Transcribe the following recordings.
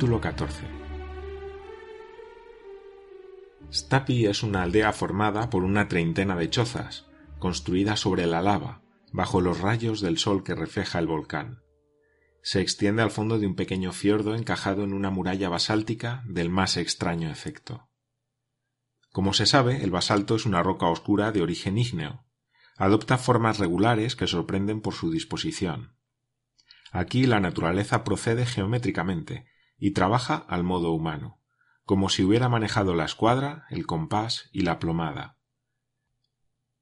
Capítulo 14 Stapi es una aldea formada por una treintena de chozas, construida sobre la lava, bajo los rayos del sol que refleja el volcán. Se extiende al fondo de un pequeño fiordo encajado en una muralla basáltica del más extraño efecto. Como se sabe, el basalto es una roca oscura de origen ígneo, adopta formas regulares que sorprenden por su disposición. Aquí la naturaleza procede geométricamente y trabaja al modo humano, como si hubiera manejado la escuadra, el compás y la plomada.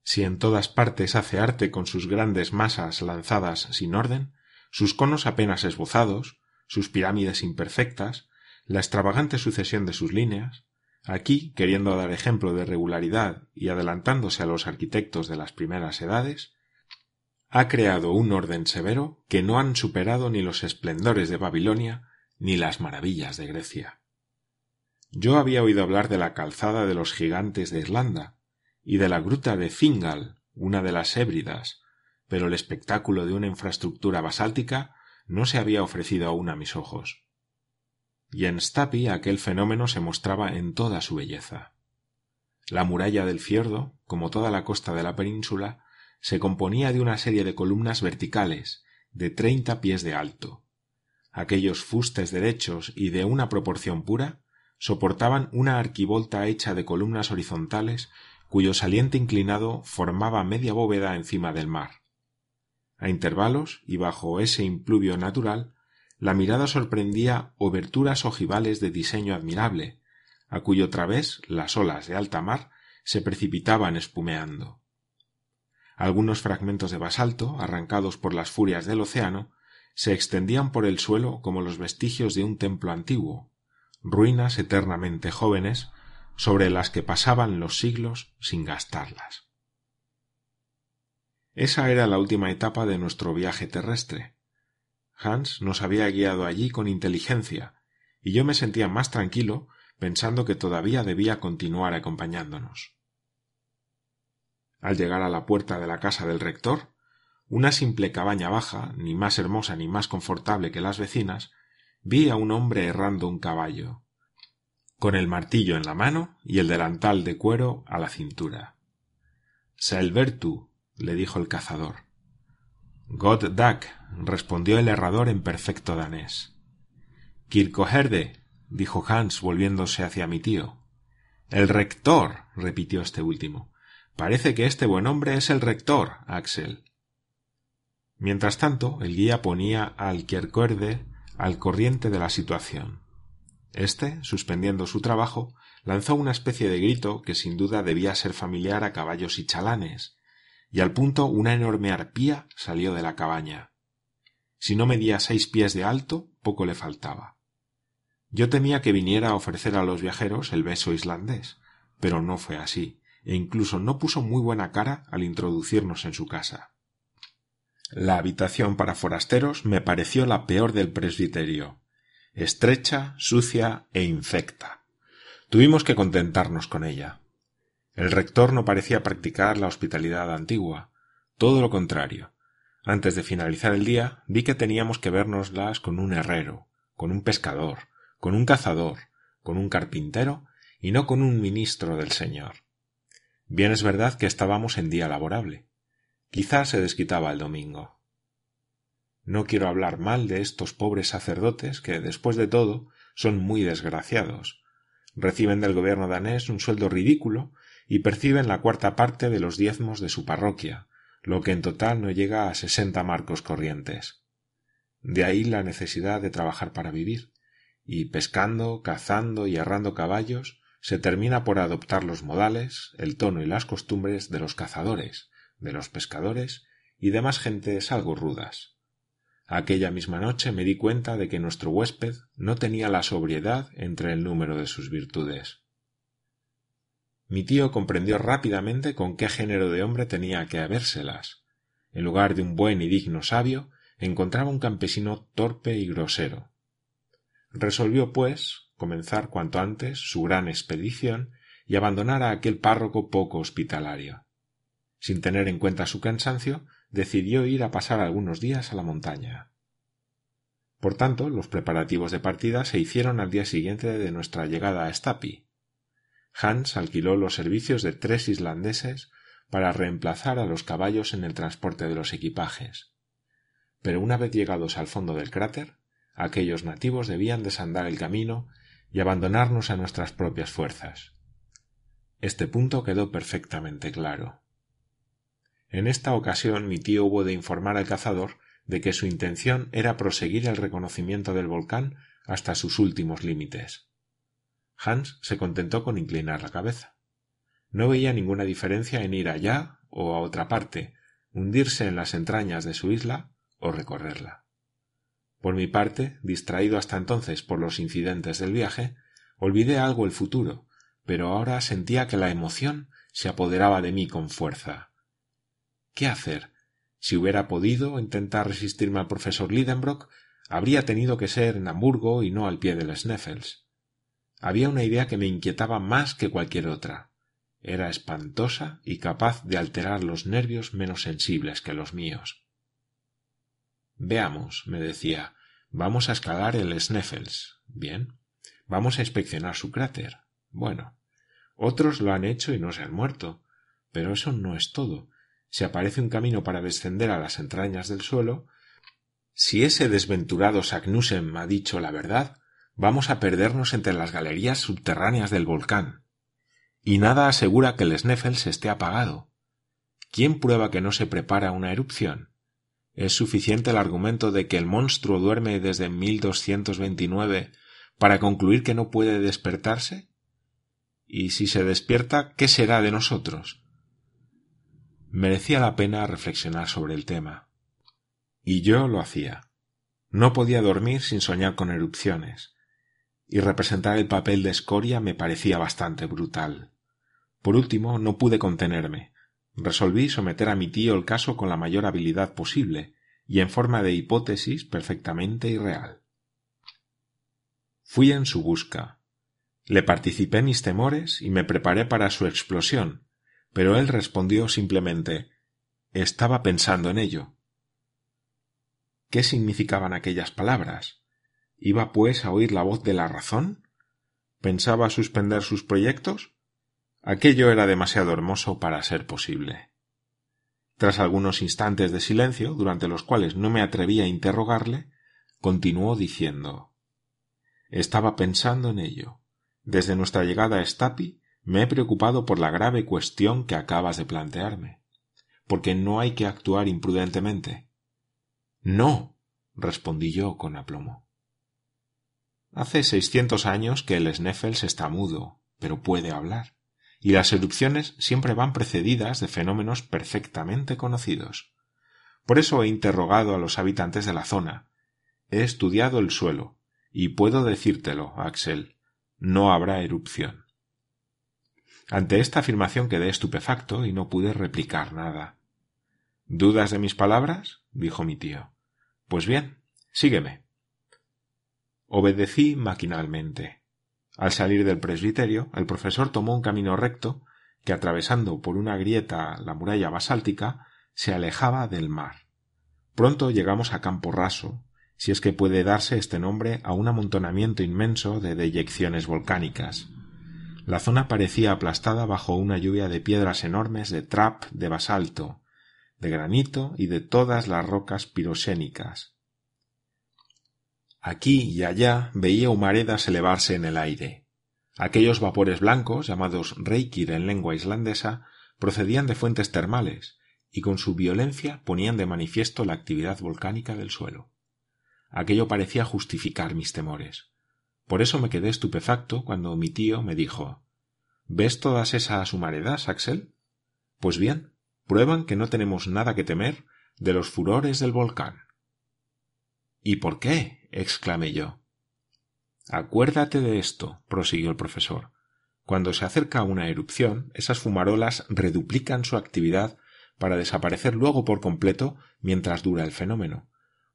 Si en todas partes hace arte con sus grandes masas lanzadas sin orden, sus conos apenas esbozados, sus pirámides imperfectas, la extravagante sucesión de sus líneas, Aquí, queriendo dar ejemplo de regularidad y adelantándose a los arquitectos de las primeras edades, ha creado un orden severo que no han superado ni los esplendores de Babilonia ni las maravillas de Grecia. Yo había oído hablar de la calzada de los gigantes de Irlanda y de la gruta de Fingal, una de las Hébridas, pero el espectáculo de una infraestructura basáltica no se había ofrecido aún a mis ojos y en Stapi aquel fenómeno se mostraba en toda su belleza. La muralla del fiordo, como toda la costa de la península, se componía de una serie de columnas verticales de treinta pies de alto. Aquellos fustes derechos y de una proporción pura soportaban una arquivolta hecha de columnas horizontales cuyo saliente inclinado formaba media bóveda encima del mar. A intervalos y bajo ese impluvio natural la mirada sorprendía oberturas ojivales de diseño admirable, a cuyo través las olas de alta mar se precipitaban espumeando. Algunos fragmentos de basalto, arrancados por las furias del océano, se extendían por el suelo como los vestigios de un templo antiguo, ruinas eternamente jóvenes sobre las que pasaban los siglos sin gastarlas. Esa era la última etapa de nuestro viaje terrestre, Hans nos había guiado allí con inteligencia, y yo me sentía más tranquilo pensando que todavía debía continuar acompañándonos. Al llegar a la puerta de la casa del rector, una simple cabaña baja, ni más hermosa ni más confortable que las vecinas, vi a un hombre errando un caballo, con el martillo en la mano y el delantal de cuero a la cintura. Selbertu, le dijo el cazador. God Dag, respondió el herrador en perfecto danés. Kirkoherde, dijo Hans volviéndose hacia mi tío. El rector, repitió este último. Parece que este buen hombre es el rector, Axel. Mientras tanto, el guía ponía al Kierkegaard al corriente de la situación. Este, suspendiendo su trabajo, lanzó una especie de grito que sin duda debía ser familiar a caballos y chalanes, y al punto una enorme arpía salió de la cabaña. Si no medía seis pies de alto, poco le faltaba. Yo temía que viniera a ofrecer a los viajeros el beso islandés, pero no fue así, e incluso no puso muy buena cara al introducirnos en su casa. La habitación para forasteros me pareció la peor del presbiterio, estrecha, sucia e infecta. Tuvimos que contentarnos con ella. El rector no parecía practicar la hospitalidad antigua, todo lo contrario. Antes de finalizar el día vi que teníamos que vernoslas con un herrero, con un pescador, con un cazador, con un carpintero y no con un ministro del Señor. Bien es verdad que estábamos en día laborable. Quizás se desquitaba el domingo. No quiero hablar mal de estos pobres sacerdotes que, después de todo, son muy desgraciados. Reciben del gobierno danés un sueldo ridículo y perciben la cuarta parte de los diezmos de su parroquia, lo que en total no llega a sesenta marcos corrientes. De ahí la necesidad de trabajar para vivir, y pescando, cazando y arrando caballos, se termina por adoptar los modales, el tono y las costumbres de los cazadores, de los pescadores y demás gentes algo rudas. Aquella misma noche me di cuenta de que nuestro huésped no tenía la sobriedad entre el número de sus virtudes. Mi tío comprendió rápidamente con qué género de hombre tenía que habérselas. En lugar de un buen y digno sabio, encontraba un campesino torpe y grosero. Resolvió, pues, comenzar cuanto antes su gran expedición y abandonar a aquel párroco poco hospitalario. Sin tener en cuenta su cansancio, decidió ir a pasar algunos días a la montaña. Por tanto, los preparativos de partida se hicieron al día siguiente de nuestra llegada a Stapi. Hans alquiló los servicios de tres islandeses para reemplazar a los caballos en el transporte de los equipajes. Pero una vez llegados al fondo del cráter, aquellos nativos debían desandar el camino y abandonarnos a nuestras propias fuerzas. Este punto quedó perfectamente claro. En esta ocasión mi tío hubo de informar al cazador de que su intención era proseguir el reconocimiento del volcán hasta sus últimos límites. Hans se contentó con inclinar la cabeza. No veía ninguna diferencia en ir allá o a otra parte, hundirse en las entrañas de su isla o recorrerla. Por mi parte, distraído hasta entonces por los incidentes del viaje, olvidé algo el futuro, pero ahora sentía que la emoción se apoderaba de mí con fuerza. ¿Qué hacer? Si hubiera podido intentar resistirme al profesor Lidenbrock, habría tenido que ser en Hamburgo y no al pie del Sneffels. Había una idea que me inquietaba más que cualquier otra. Era espantosa y capaz de alterar los nervios menos sensibles que los míos. Veamos, me decía, vamos a escalar el Sneffels. Bien. Vamos a inspeccionar su cráter. Bueno. Otros lo han hecho y no se han muerto. Pero eso no es todo si aparece un camino para descender a las entrañas del suelo, si ese desventurado Saknussem ha dicho la verdad, vamos a perdernos entre las galerías subterráneas del volcán. Y nada asegura que el Sneffels esté apagado. ¿Quién prueba que no se prepara una erupción? ¿Es suficiente el argumento de que el monstruo duerme desde 1229 para concluir que no puede despertarse? Y si se despierta, ¿qué será de nosotros? Merecía la pena reflexionar sobre el tema. Y yo lo hacía. No podía dormir sin soñar con erupciones, y representar el papel de escoria me parecía bastante brutal. Por último, no pude contenerme. Resolví someter a mi tío el caso con la mayor habilidad posible, y en forma de hipótesis perfectamente irreal. Fui en su busca. Le participé mis temores y me preparé para su explosión, pero él respondió simplemente Estaba pensando en ello. ¿Qué significaban aquellas palabras? ¿Iba pues a oír la voz de la razón? ¿Pensaba suspender sus proyectos? Aquello era demasiado hermoso para ser posible. Tras algunos instantes de silencio, durante los cuales no me atreví a interrogarle, continuó diciendo Estaba pensando en ello. Desde nuestra llegada a Stapi me he preocupado por la grave cuestión que acabas de plantearme, porque no hay que actuar imprudentemente. No, respondí yo con aplomo. Hace seiscientos años que el Sneffels está mudo, pero puede hablar, y las erupciones siempre van precedidas de fenómenos perfectamente conocidos. Por eso he interrogado a los habitantes de la zona, he estudiado el suelo, y puedo decírtelo, Axel, no habrá erupción. Ante esta afirmación quedé estupefacto y no pude replicar nada. ¿Dudas de mis palabras? dijo mi tío. Pues bien, sígueme. Obedecí maquinalmente. Al salir del presbiterio, el profesor tomó un camino recto que, atravesando por una grieta la muralla basáltica, se alejaba del mar. Pronto llegamos a Campo Raso, si es que puede darse este nombre a un amontonamiento inmenso de deyecciones volcánicas. La zona parecía aplastada bajo una lluvia de piedras enormes de trap de basalto, de granito y de todas las rocas pirosénicas. Aquí y allá veía humaredas elevarse en el aire. Aquellos vapores blancos, llamados reikir en lengua islandesa, procedían de fuentes termales, y con su violencia ponían de manifiesto la actividad volcánica del suelo. Aquello parecía justificar mis temores. Por eso me quedé estupefacto cuando mi tío me dijo ¿Ves todas esas humaredas, Axel? Pues bien, prueban que no tenemos nada que temer de los furores del volcán. ¿Y por qué? exclamé yo. Acuérdate de esto, prosiguió el profesor. Cuando se acerca una erupción, esas fumarolas reduplican su actividad para desaparecer luego por completo mientras dura el fenómeno,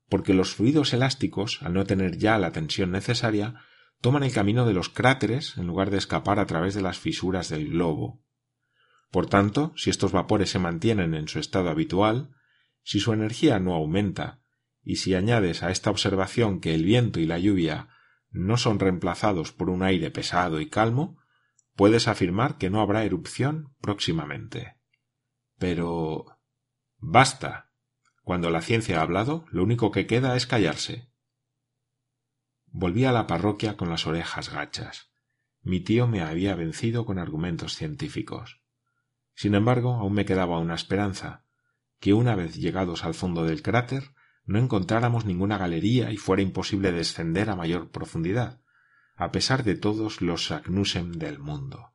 porque los fluidos elásticos, al no tener ya la tensión necesaria, toman el camino de los cráteres en lugar de escapar a través de las fisuras del globo. Por tanto, si estos vapores se mantienen en su estado habitual, Si su energía no aumenta, y si añades a esta observación que el viento y la lluvia no son reemplazados por un aire pesado y calmo, puedes afirmar que no habrá erupción próximamente. Pero. Basta. Cuando la ciencia ha hablado, lo único que queda es callarse. Volví a la parroquia con las orejas gachas. Mi tío me había vencido con argumentos científicos. Sin embargo, aún me quedaba una esperanza, que una vez llegados al fondo del cráter, no encontráramos ninguna galería y fuera imposible descender a mayor profundidad, a pesar de todos los Sagnusem del mundo.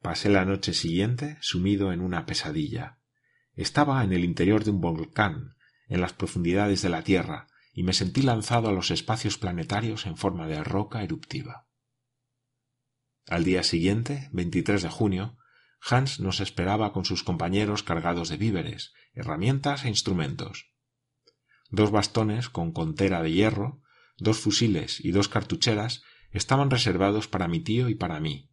Pasé la noche siguiente sumido en una pesadilla. Estaba en el interior de un volcán, en las profundidades de la Tierra, y me sentí lanzado a los espacios planetarios en forma de roca eruptiva. Al día siguiente, 23 de junio, Hans nos esperaba con sus compañeros cargados de víveres, herramientas e instrumentos. Dos bastones con contera de hierro, dos fusiles y dos cartucheras estaban reservados para mi tío y para mí.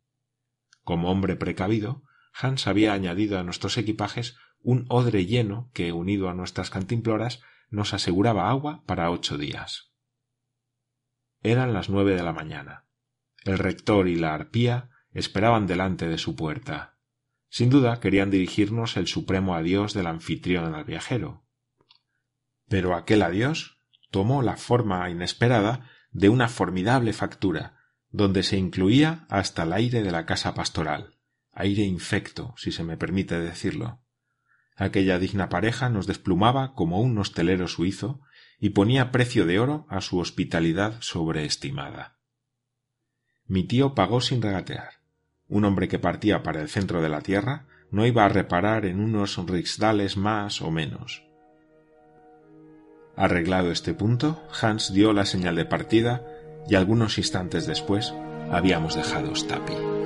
Como hombre precavido, Hans había añadido a nuestros equipajes un odre lleno que, unido a nuestras cantimploras, nos aseguraba agua para ocho días. Eran las nueve de la mañana. El rector y la arpía esperaban delante de su puerta. Sin duda querían dirigirnos el supremo adiós del anfitrión al viajero. Pero aquel adiós tomó la forma inesperada de una formidable factura, donde se incluía hasta el aire de la casa pastoral, aire infecto, si se me permite decirlo. Aquella digna pareja nos desplumaba como un hostelero suizo y ponía precio de oro a su hospitalidad sobreestimada. Mi tío pagó sin regatear. Un hombre que partía para el centro de la tierra no iba a reparar en unos rixdales más o menos. Arreglado este punto, Hans dio la señal de partida y algunos instantes después habíamos dejado Stapi.